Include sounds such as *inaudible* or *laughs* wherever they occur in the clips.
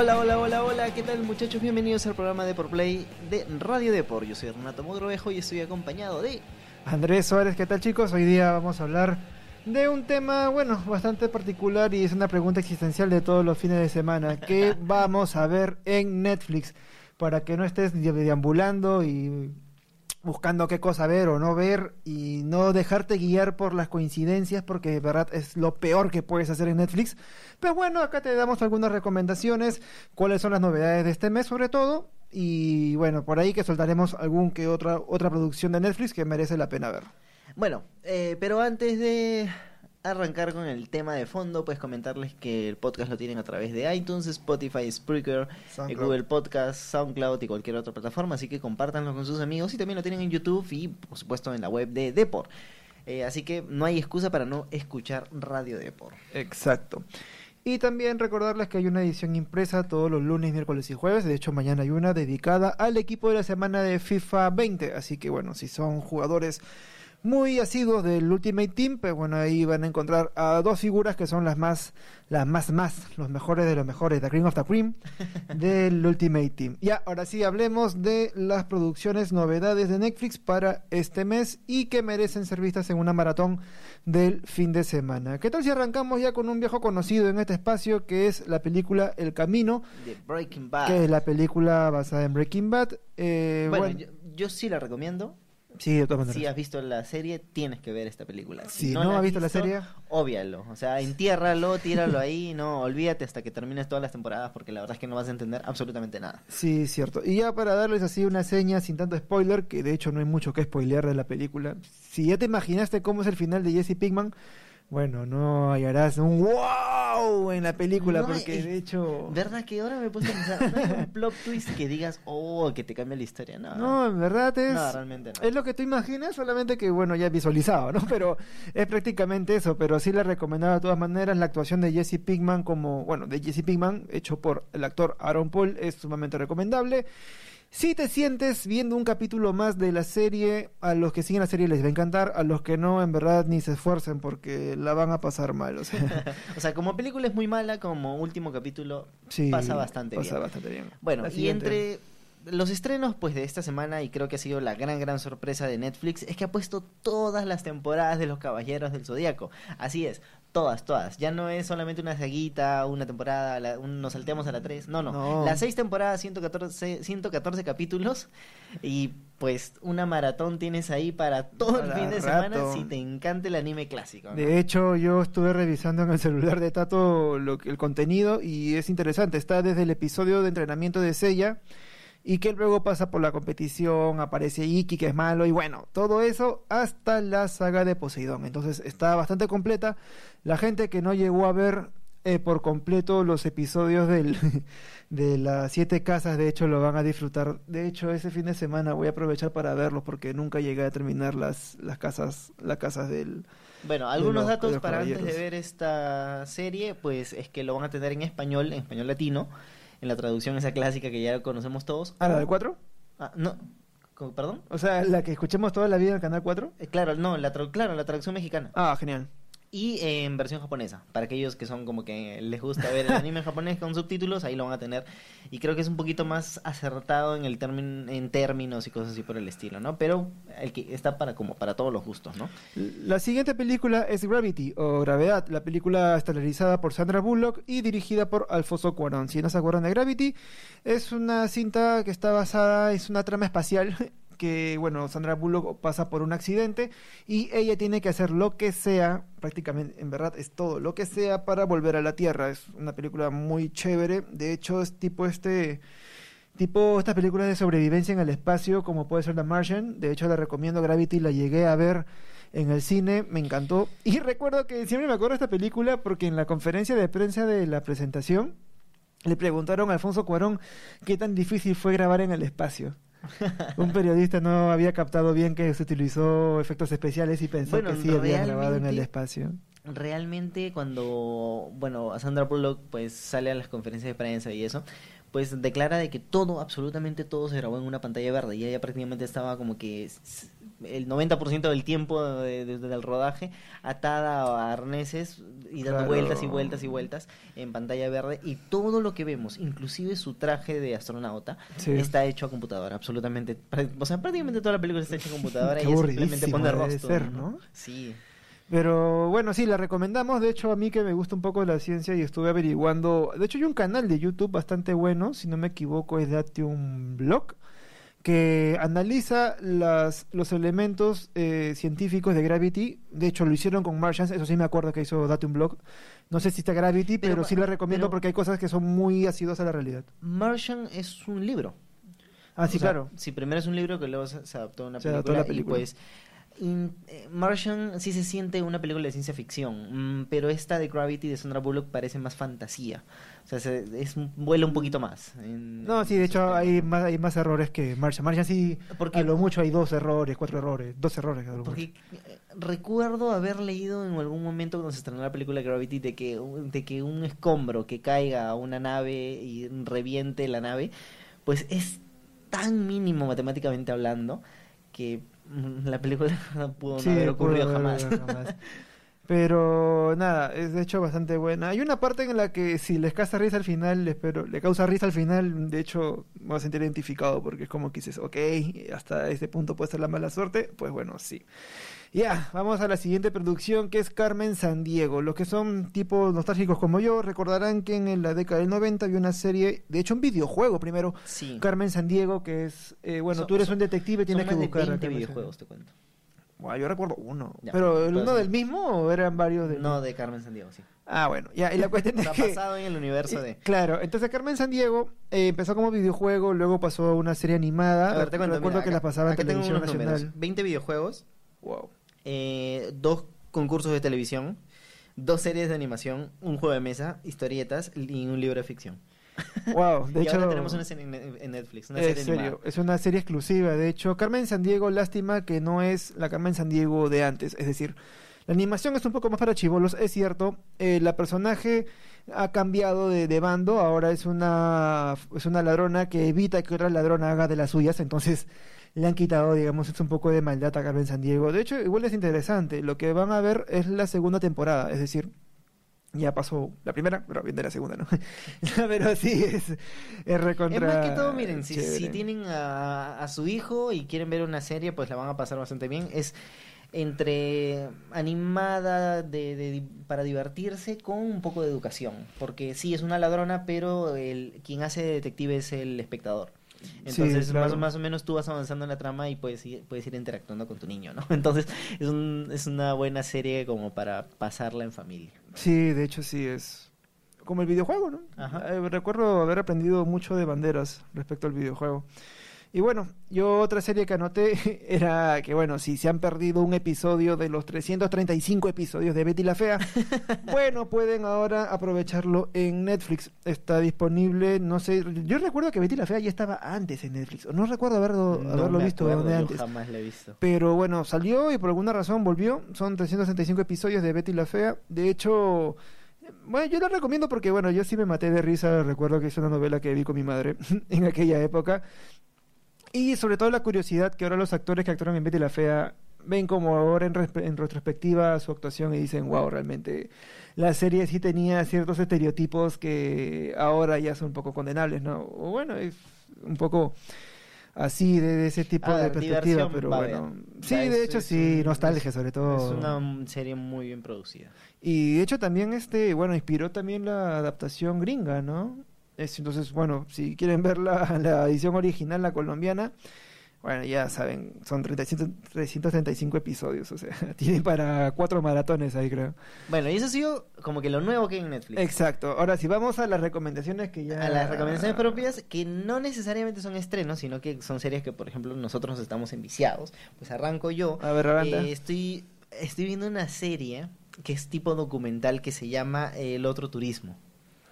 Hola, hola, hola, hola, ¿qué tal muchachos? Bienvenidos al programa de Por Play de Radio Depor. Yo soy Renato Mogrovejo y estoy acompañado de... Andrés Suárez, ¿qué tal chicos? Hoy día vamos a hablar de un tema, bueno, bastante particular y es una pregunta existencial de todos los fines de semana. ¿Qué *laughs* vamos a ver en Netflix? Para que no estés deambulando y buscando qué cosa ver o no ver y no dejarte guiar por las coincidencias porque de verdad es lo peor que puedes hacer en Netflix. Pero bueno, acá te damos algunas recomendaciones, cuáles son las novedades de este mes sobre todo y bueno, por ahí que soltaremos algún que otra otra producción de Netflix que merece la pena ver. Bueno, eh, pero antes de arrancar con el tema de fondo, pues comentarles que el podcast lo tienen a través de iTunes, Spotify, Spreaker, eh, Google Podcast, SoundCloud y cualquier otra plataforma, así que compártanlo con sus amigos y también lo tienen en YouTube y por supuesto en la web de Depor. Eh, así que no hay excusa para no escuchar Radio Depor. Exacto. Y también recordarles que hay una edición impresa todos los lunes, miércoles y jueves. De hecho, mañana hay una dedicada al equipo de la semana de FIFA 20. Así que bueno, si son jugadores muy asiduos del Ultimate Team, pues bueno, ahí van a encontrar a dos figuras que son las más, las más, más, los mejores de los mejores, The Cream of the Cream, *laughs* del Ultimate Team. Ya, ahora sí, hablemos de las producciones, novedades de Netflix para este mes y que merecen ser vistas en una maratón del fin de semana. ¿Qué tal si arrancamos ya con un viejo conocido en este espacio que es la película El Camino? De Breaking Bad. Que es la película basada en Breaking Bad. Eh, bueno, yo sí la recomiendo. Sí, de todas maneras. Si has visto la serie, tienes que ver esta película. Si, no, has visto, la serie, óbvialo. O sea, entiérralo, tíralo ahí, no, olvídate hasta que termines todas las temporadas porque la verdad es que no vas a entender absolutamente nada. Sí, cierto. Y ya para darles así una seña sin tanto spoiler, que de hecho no hay mucho que spoilear de la película. Si ya te imaginaste cómo es el final de Jesse Pinkman, bueno, no hallarás un wow en la película, porque de hecho. ¿Verdad que ahora me puse a pensar? No hay un plot twist que digas, oh, que te cambia la historia, no. No, en verdad es. No, realmente no. Es lo que tú imaginas, solamente que, bueno, ya visualizado, ¿no? *laughs* Pero es prácticamente eso, pero sí le recomendaba de todas maneras la actuación de Jesse Pinkman como, bueno, de Jesse Pinkman, hecho por el actor Aaron Paul, es sumamente recomendable. Si te sientes viendo un capítulo más de la serie, a los que siguen la serie les va a encantar, a los que no, en verdad, ni se esfuercen porque la van a pasar mal. O sea, *laughs* como película es muy mala, como último capítulo pasa bastante pasa bien. bastante bien. Bueno, y entre los estrenos pues de esta semana y creo que ha sido la gran gran sorpresa de Netflix es que ha puesto todas las temporadas de los Caballeros del Zodíaco. Así es, todas, todas. Ya no es solamente una saguita, una temporada, nos salteamos a la 3. No, no, Las seis temporadas, 114, 114 capítulos y pues una maratón tienes ahí para todo el fin de semana si te encanta el anime clásico. De hecho, yo estuve revisando en el celular de Tato lo, el contenido y es interesante. Está desde el episodio de entrenamiento de Sella y que luego pasa por la competición, aparece Iki que es malo y bueno, todo eso hasta la saga de Poseidón. Entonces está bastante completa. La gente que no llegó a ver eh, por completo los episodios del, *laughs* de las siete casas, de hecho lo van a disfrutar. De hecho, ese fin de semana voy a aprovechar para verlos porque nunca llegué a terminar las, las casas, las casas del... Bueno, algunos datos para antes de ver esta serie, pues es que lo van a tener en español, en español latino en la traducción esa clásica que ya conocemos todos. ¿Ah, la del 4? Ah, no. ¿Perdón? O sea, la que escuchemos toda la vida en el canal 4. Eh, claro, no, la claro, la traducción mexicana. Ah, genial y en versión japonesa. Para aquellos que son como que les gusta ver el anime *laughs* japonés con subtítulos, ahí lo van a tener. Y creo que es un poquito más acertado en el término, en términos y cosas así por el estilo, ¿no? Pero el que está para como para todos los gustos, ¿no? La siguiente película es Gravity o Gravedad, la película estelarizada por Sandra Bullock y dirigida por Alfonso Cuarón. Si no se acuerdan de Gravity, es una cinta que está basada, es una trama espacial *laughs* que, bueno, Sandra Bullock pasa por un accidente y ella tiene que hacer lo que sea, prácticamente, en verdad, es todo, lo que sea para volver a la Tierra. Es una película muy chévere, de hecho es tipo este tipo estas películas de sobrevivencia en el espacio como puede ser The Martian, de hecho la recomiendo Gravity, la llegué a ver en el cine, me encantó y recuerdo que siempre me acuerdo de esta película porque en la conferencia de prensa de la presentación le preguntaron a Alfonso Cuarón qué tan difícil fue grabar en el espacio. *laughs* un periodista no había captado bien que se utilizó efectos especiales y pensó que sí había grabado en el espacio. Realmente cuando, bueno, Sandra Bullock pues sale a las conferencias de prensa y eso, pues declara de que todo, absolutamente todo se grabó en una pantalla verde y ella prácticamente estaba como que el 90% del tiempo de- de- del rodaje atada a arneses y dando Claro. vueltas y vueltas y vueltas en pantalla verde y todo lo que vemos, inclusive su traje de astronauta, Sí. está hecho a computadora, absolutamente. O sea, prácticamente toda la película está hecha a computadora *laughs* Qué y es simplemente poner rostro. ser, ¿no? Sí. Pero bueno, sí, la recomendamos. De hecho, a mí que me gusta un poco la ciencia y estuve averiguando. De hecho, hay un canal de YouTube bastante bueno, si no me equivoco, es Datium Blog, que analiza las, los elementos eh, científicos de Gravity. De hecho, lo hicieron con Martians, eso sí me acuerdo que hizo Datium Blog. No sé si está Gravity, pero, Pero, sí la recomiendo pero- porque hay cosas que son muy asiduas a la realidad. Martian es un libro. Ah, sí, O sea, claro. Sí, primero es un libro que luego se, se adaptó a una Se película, adaptó a la y película. pues in- eh, Martian sí se siente una película de ciencia ficción, mm, pero esta de Gravity de Sandra Bullock parece más fantasía. O sea, se, es vuela un poquito más. en- No, sí, de hecho hay más, hay más errores que Martian. Martian sí, Porque- a lo mucho hay dos errores, cuatro errores, dos errores. a lo. Porque eh, recuerdo haber leído en algún momento cuando se estrenó la película Gravity de que, de que un escombro que caiga a una nave y reviente la nave, pues es tan mínimo matemáticamente hablando que la película *laughs* no pudo no haber ocurrido pudo jamás. haber jamás. *laughs* Pero nada, es de hecho bastante buena. Hay una parte en la que si les causa risa al final, les- pero le causa risa al final, de hecho me voy a sentir identificado porque es como que dices, ok, hasta este punto puede ser la mala suerte, pues bueno, sí. Ya, vamos a la siguiente producción que es Carmen San Diego. Los que son tipos nostálgicos como yo recordarán que en la década del 90 había una serie, de hecho un videojuego primero, Sí. Carmen San Diego, que es, eh, bueno, Son- tú eres un detective, tienes que buscar... de a 20 Carmen San- videojuegos, te cuento. Buah, yo recuerdo uno. Ya, ¿Pero el uno del mismo o eran varios de No, de Carmen Sandiego, sí. Ah, bueno, ya, y la cuestión es que... basado en el universo de... Claro, entonces Carmen San Diego eh, empezó como videojuego, luego pasó a una serie animada. A ver, te cuento. Recuerdo mira, que acá- la pasaba en televisión unos números. nacional. 20 videojuegos, Wow. Eh, dos concursos de televisión, dos series de animación, un juego de mesa, historietas y un libro de ficción. *laughs* Wow, de y hecho... ahora tenemos una serie en Netflix, una es serie serio, es una serie exclusiva. De hecho, Carmen San Diego, lástima que no es la Carmen San Diego de antes. Es decir, la animación es un poco más para chivolos, es cierto. Eh, la personaje ha cambiado de, de bando, ahora es una, es una ladrona que evita que otra ladrona haga de las suyas. Entonces, le han quitado, digamos, es un poco de maldad a Carmen San Diego. De hecho, igual es interesante. Lo que van a ver es la segunda temporada, es decir, ya pasó la primera, pero viene la segunda, ¿no? *laughs* pero sí, es, es recontra. Es más que todo, miren, si, tienen a, a su hijo y quieren ver una serie, pues la van a pasar bastante bien. Es entre animada de, para divertirse con un poco de educación. Porque sí, es una ladrona, pero el, quien hace de detective es el espectador. Sí, Entonces, claro. más, más o menos tú vas avanzando en la trama y puedes ir, puedes ir interactuando con tu niño, ¿no? *laughs* Entonces, es, un, es una buena serie como para pasarla en familia. Sí, de hecho sí es como el videojuego, ¿no? Ajá. Eh, recuerdo haber aprendido mucho de banderas respecto al videojuego. Y bueno, yo otra serie que anoté *laughs* era que, bueno, si se han perdido un episodio de los 335 episodios de Betty la Fea, *laughs* bueno, pueden ahora aprovecharlo en Netflix. Está disponible, no sé, yo recuerdo que Betty la Fea ya estaba antes en Netflix, no recuerdo haberlo, No haberlo me visto acuerdo, de yo antes. jamás la he visto. Pero bueno, salió y por alguna razón volvió. Son 365 episodios de Betty la Fea. De hecho, bueno, yo la recomiendo porque, bueno, yo sí me maté de risa. Recuerdo que es una novela que vi con mi madre *laughs* en aquella época. Y sobre todo la curiosidad que ahora los actores que actuaron en Betty la Fea ven como ahora en, en retrospectiva su actuación y dicen, wow, realmente la serie sí tenía ciertos estereotipos que ahora ya son un poco condenables, ¿no? O bueno, es un poco así de, de ese tipo de perspectiva, pero bueno. Sí, O sea, de hecho sí, un- nostalgia sobre todo. Es una serie muy bien producida. Y de hecho también este, bueno, inspiró también la adaptación gringa, ¿no? Es, entonces, bueno, si quieren ver la, *laughs* la edición original, la colombiana, bueno, ya saben, son 300 335 episodios, o sea, *laughs* tienen para cuatro maratones ahí, creo. Bueno, y eso ha sido como que lo nuevo que hay en Netflix. Exacto. Ahora, si vamos a las recomendaciones que ya... A las recomendaciones propias, que no necesariamente son estrenos, sino que son series que, por ejemplo, nosotros estamos enviciados. Pues arranco yo. A ver. Eh, estoy, estoy viendo una serie que es tipo documental que se llama eh, El Otro Turismo.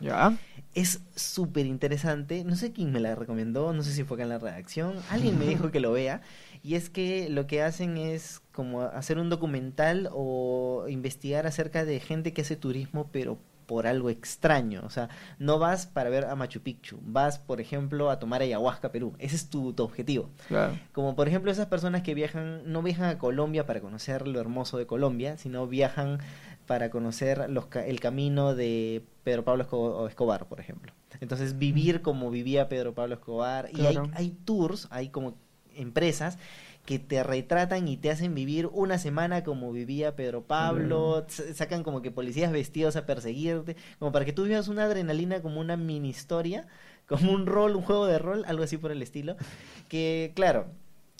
Ya. Es súper interesante. No sé quién me la recomendó, no sé si fue acá en la redacción. Alguien me dijo que lo vea. Y es que lo que hacen es como hacer un documental o investigar acerca de gente que hace turismo, pero por algo extraño. O sea, no vas para ver a Machu Picchu, vas, por ejemplo, a tomar ayahuasca Perú. Ese es tu, tu objetivo. Claro. Como por ejemplo esas personas que viajan, no viajan a Colombia para conocer lo hermoso de Colombia, sino viajan para conocer los, el camino de Pedro Pablo Esco- Escobar, por ejemplo. Entonces vivir como vivía Pedro Pablo Escobar. Y hay, tours, hay como empresas que te retratan y te hacen vivir una semana como vivía Pedro Pablo, sacan como que policías vestidos a perseguirte, como para que tú vivas una adrenalina como una mini historia, como un rol, un juego de rol, algo así por el estilo, que claro,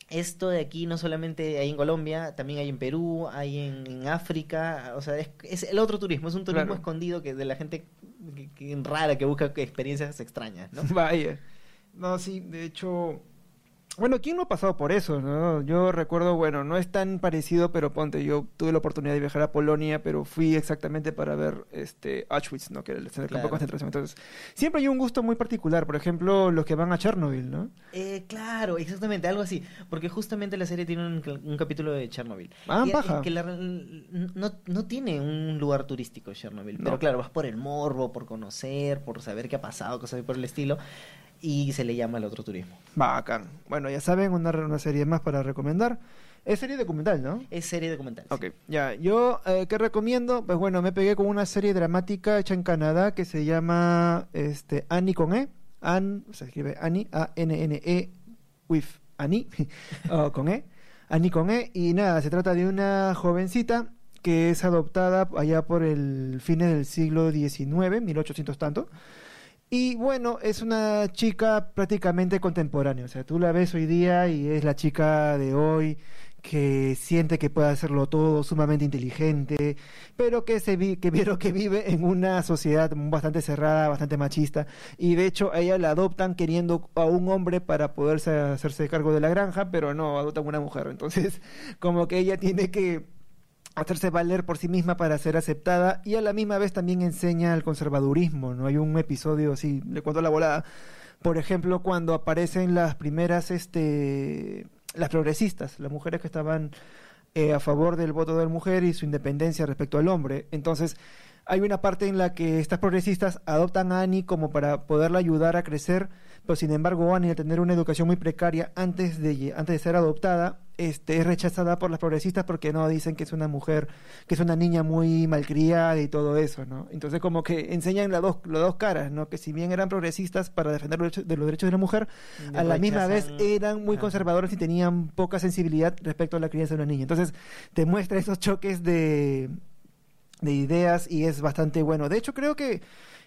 esto de aquí no solamente hay en Colombia, también hay en Perú, hay en, en África, o sea, es, es el otro turismo, es un turismo Claro. escondido que de la gente que- que rara que busca experiencias extrañas, ¿no? *laughs* Vaya. No, sí, de hecho. Bueno, ¿quién no ha pasado por eso, no? Yo recuerdo, bueno, no es tan parecido, pero ponte, yo tuve la oportunidad de viajar a Polonia, pero fui exactamente para ver este Auschwitz, ¿no? Que era el campo Claro. de concentración. Entonces, siempre hay un gusto muy particular. Por ejemplo, los que van a Chernobyl, ¿no? Eh, claro, exactamente, algo así. Porque justamente la serie tiene un, un capítulo de Chernobyl. Ah, Y- paja. y que la- no, no tiene un lugar turístico Chernobyl. Pero claro, vas por el morbo, por conocer, por saber qué ha pasado, cosas así por el estilo. Y se le llama el otro turismo. Bacán. Bueno, ya saben, una, una serie más para recomendar. Es serie documental, ¿no? Es serie documental. sí. Ok, ya. Yo, eh, ¿qué recomiendo? Pues bueno, me pegué con una serie dramática hecha en Canadá que se llama este, Annie con E. Anne, se escribe Annie, A-N-N-E, with Annie, *laughs* o con E. Annie con E. Y nada, se trata de una jovencita que es adoptada allá por el fines del siglo XIX, 1800 tanto. Y bueno, es una chica prácticamente contemporánea. O sea, tú la ves hoy día y es la chica de hoy que siente que puede hacerlo todo, sumamente inteligente, pero que se vi, que vieron que vive en una sociedad bastante cerrada, bastante machista, y de hecho a ella la adoptan queriendo a un hombre para poderse hacerse cargo de la granja, pero no, adoptan una mujer. Entonces, *laughs* como que ella tiene que hacerse valer por sí misma para ser aceptada y a la misma vez también enseña el conservadurismo, ¿no? Hay un episodio así, le cuento la volada, por ejemplo, cuando aparecen las primeras, este, las progresistas, las mujeres que estaban eh, a favor del voto de la mujer y su independencia respecto al hombre. Entonces, hay una parte en la que estas progresistas adoptan a Annie como para poderla ayudar a crecer, pero sin embargo Annie, al tener una educación muy precaria antes de, antes de ser adoptada, este, es rechazada por las progresistas porque no dicen que es una mujer, que es una niña muy malcriada y todo eso, ¿no? Entonces como que enseñan las dos, las dos caras, ¿no? Que si bien eran progresistas para defender los derechos, de los derechos de la mujer, a la misma vez eran muy conservadores y tenían poca sensibilidad respecto a la crianza de una niña. Entonces te muestra esos choques de, de ideas y es bastante bueno. De hecho, creo que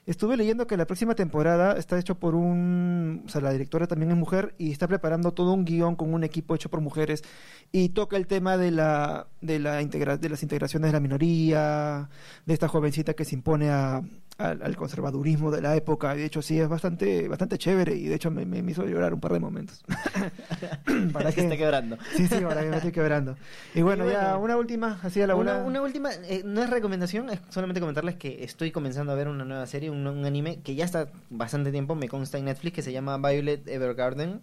estuve leyendo que la próxima temporada está hecho por un, o sea, la directora también es mujer y está preparando todo un guion con un equipo hecho por mujeres y toca el tema de la de la integra- de las integraciones de la minoría, de esta jovencita que se impone a- al, al conservadurismo de la época. Y de hecho, sí es bastante bastante chévere y de hecho me, me hizo llorar un par de momentos. *laughs* *laughs* Para que está quebrando. Sí, sí, ahora que me estoy quebrando. Y bueno, Y ya una última, así a la Una, una. una última, eh, no es recomendación, es solamente comentarles que estoy comenzando a ver una nueva serie, un, un anime que ya está bastante tiempo, me consta en Netflix, que se llama Violet Evergarden.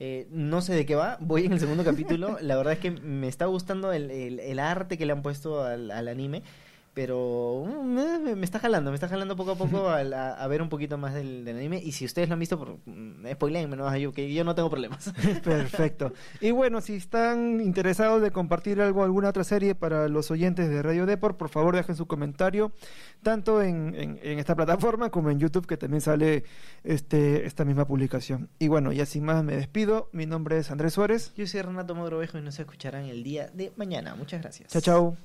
Eh, no sé de qué va, voy en el segundo capítulo. *laughs* La verdad es que me está gustando el, el- el arte que le han puesto al, al anime, pero mm, me, me está jalando, me está jalando poco a poco *laughs* a, a ver un poquito más del, del anime. Y si ustedes lo han visto, por, mm, spoilenme, ¿no? Yo, que yo no tengo problemas. *laughs* Perfecto. Y bueno, si están interesados de compartir algo, alguna otra serie para los oyentes de Radio Deport, por favor dejen su comentario, tanto en, en- en esta plataforma como en YouTube, que también sale este, esta misma publicación. Y bueno, ya sin más me despido. Mi nombre es Andrés Suárez. Yo soy Renato Mogrovejo y nos escucharán el día de mañana. Muchas gracias. Chao, chao.